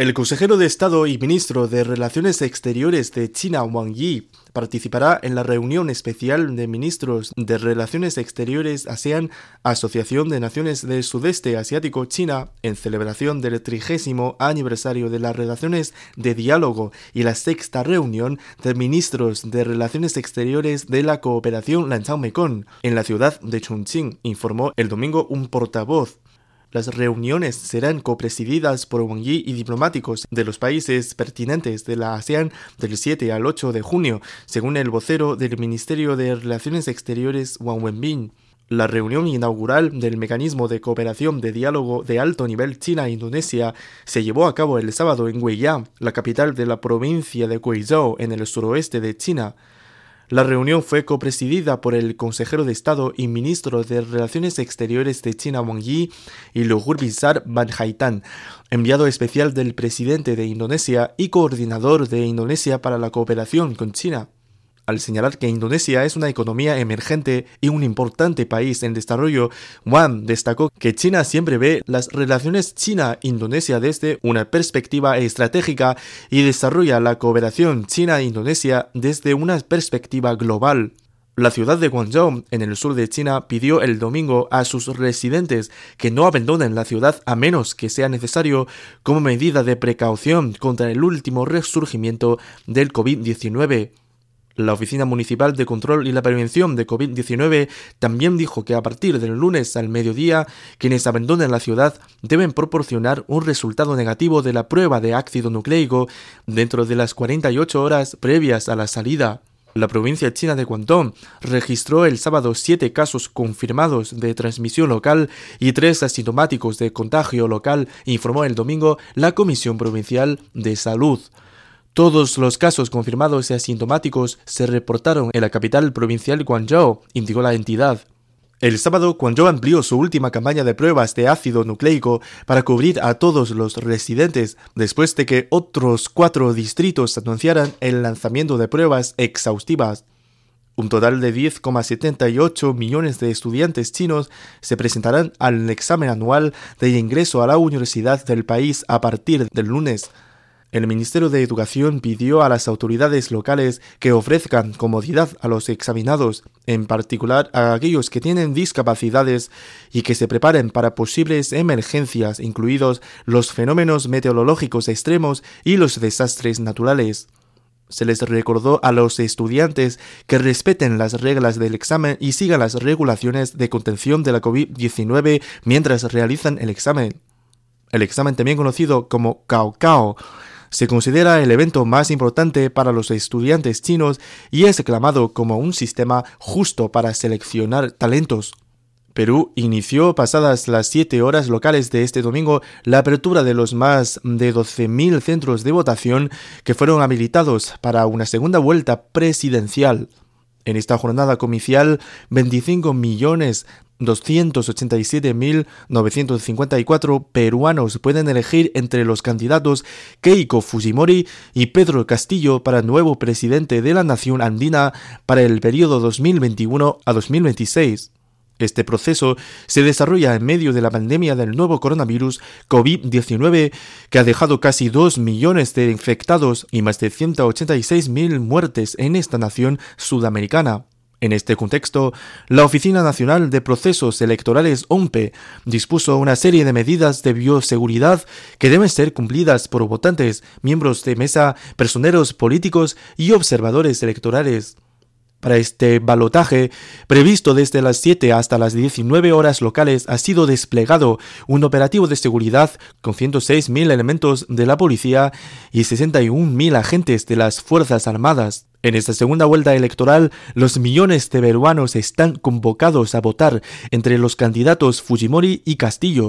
El consejero de Estado y ministro de Relaciones Exteriores de China, Wang Yi, participará en la reunión especial de ministros de Relaciones Exteriores ASEAN, Asociación de Naciones del Sudeste Asiático China, en celebración del trigésimo aniversario de las relaciones de diálogo y la sexta reunión de ministros de Relaciones Exteriores de la Cooperación Lanzhao-Mekong, en la ciudad de Chongqing, informó el domingo un portavoz. Las reuniones serán copresididas por Wang Yi y diplomáticos de los países pertinentes de la ASEAN del 7 al 8 de junio, según el vocero del Ministerio de Relaciones Exteriores Wang Wenbin. La reunión inaugural del Mecanismo de Cooperación de Diálogo de Alto Nivel China-Indonesia se llevó a cabo el sábado en Guiyang, la capital de la provincia de Guizhou, en el suroeste de China. La reunión fue copresidida por el consejero de Estado y ministro de Relaciones Exteriores de China Wang Yi y Luhur Binsar Banhaitan, enviado especial del presidente de Indonesia y coordinador de Indonesia para la cooperación con China. Al señalar que Indonesia es una economía emergente y un importante país en desarrollo, Wang destacó que China siempre ve las relaciones China-Indonesia desde una perspectiva estratégica y desarrolla la cooperación China-Indonesia desde una perspectiva global. La ciudad de Guangzhou, en el sur de China, pidió el domingo a sus residentes que no abandonen la ciudad a menos que sea necesario como medida de precaución contra el último resurgimiento del COVID-19. La Oficina Municipal de Control y la Prevención de COVID-19 también dijo que a partir del lunes al mediodía, quienes abandonen la ciudad deben proporcionar un resultado negativo de la prueba de ácido nucleico dentro de las 48 horas previas a la salida. La provincia china de Guangdong registró el sábado siete casos confirmados de transmisión local y tres asintomáticos de contagio local, informó el domingo la Comisión Provincial de Salud. Todos los casos confirmados y asintomáticos se reportaron en la capital provincial Guangzhou, indicó la entidad. El sábado, Guangzhou amplió su última campaña de pruebas de ácido nucleico para cubrir a todos los residentes, después de que otros cuatro distritos anunciaran el lanzamiento de pruebas exhaustivas. Un total de 10,78 millones de estudiantes chinos se presentarán al examen anual de ingreso a la universidad del país a partir del lunes. El Ministerio de Educación pidió a las autoridades locales que ofrezcan comodidad a los examinados, en particular a aquellos que tienen discapacidades, y que se preparen para posibles emergencias, incluidos los fenómenos meteorológicos extremos y los desastres naturales. Se les recordó a los estudiantes que respeten las reglas del examen y sigan las regulaciones de contención de la COVID-19 mientras realizan el examen. El examen, también conocido como Cao Cao, se considera el evento más importante para los estudiantes chinos y es aclamado como un sistema justo para seleccionar talentos. Perú inició pasadas las 7 horas locales de este domingo la apertura de los más de 12.000 centros de votación que fueron habilitados para una segunda vuelta presidencial. En esta jornada comicial, 25 millones 287.954 peruanos pueden elegir entre los candidatos Keiko Fujimori y Pedro Castillo para nuevo presidente de la nación andina para el periodo 2021 a 2026. Este proceso se desarrolla en medio de la pandemia del nuevo coronavirus COVID-19 que ha dejado casi 2 millones de infectados y más de 186.000 muertes en esta nación sudamericana. En este contexto, la Oficina Nacional de Procesos Electorales OMPE dispuso una serie de medidas de bioseguridad que deben ser cumplidas por votantes, miembros de mesa, personeros políticos y observadores electorales. Para este balotaje, previsto desde las 7 hasta las 19 horas locales, ha sido desplegado un operativo de seguridad con 106.000 elementos de la policía y 61.000 agentes de las Fuerzas Armadas. En esta segunda vuelta electoral, los millones de peruanos están convocados a votar entre los candidatos Fujimori y Castillo,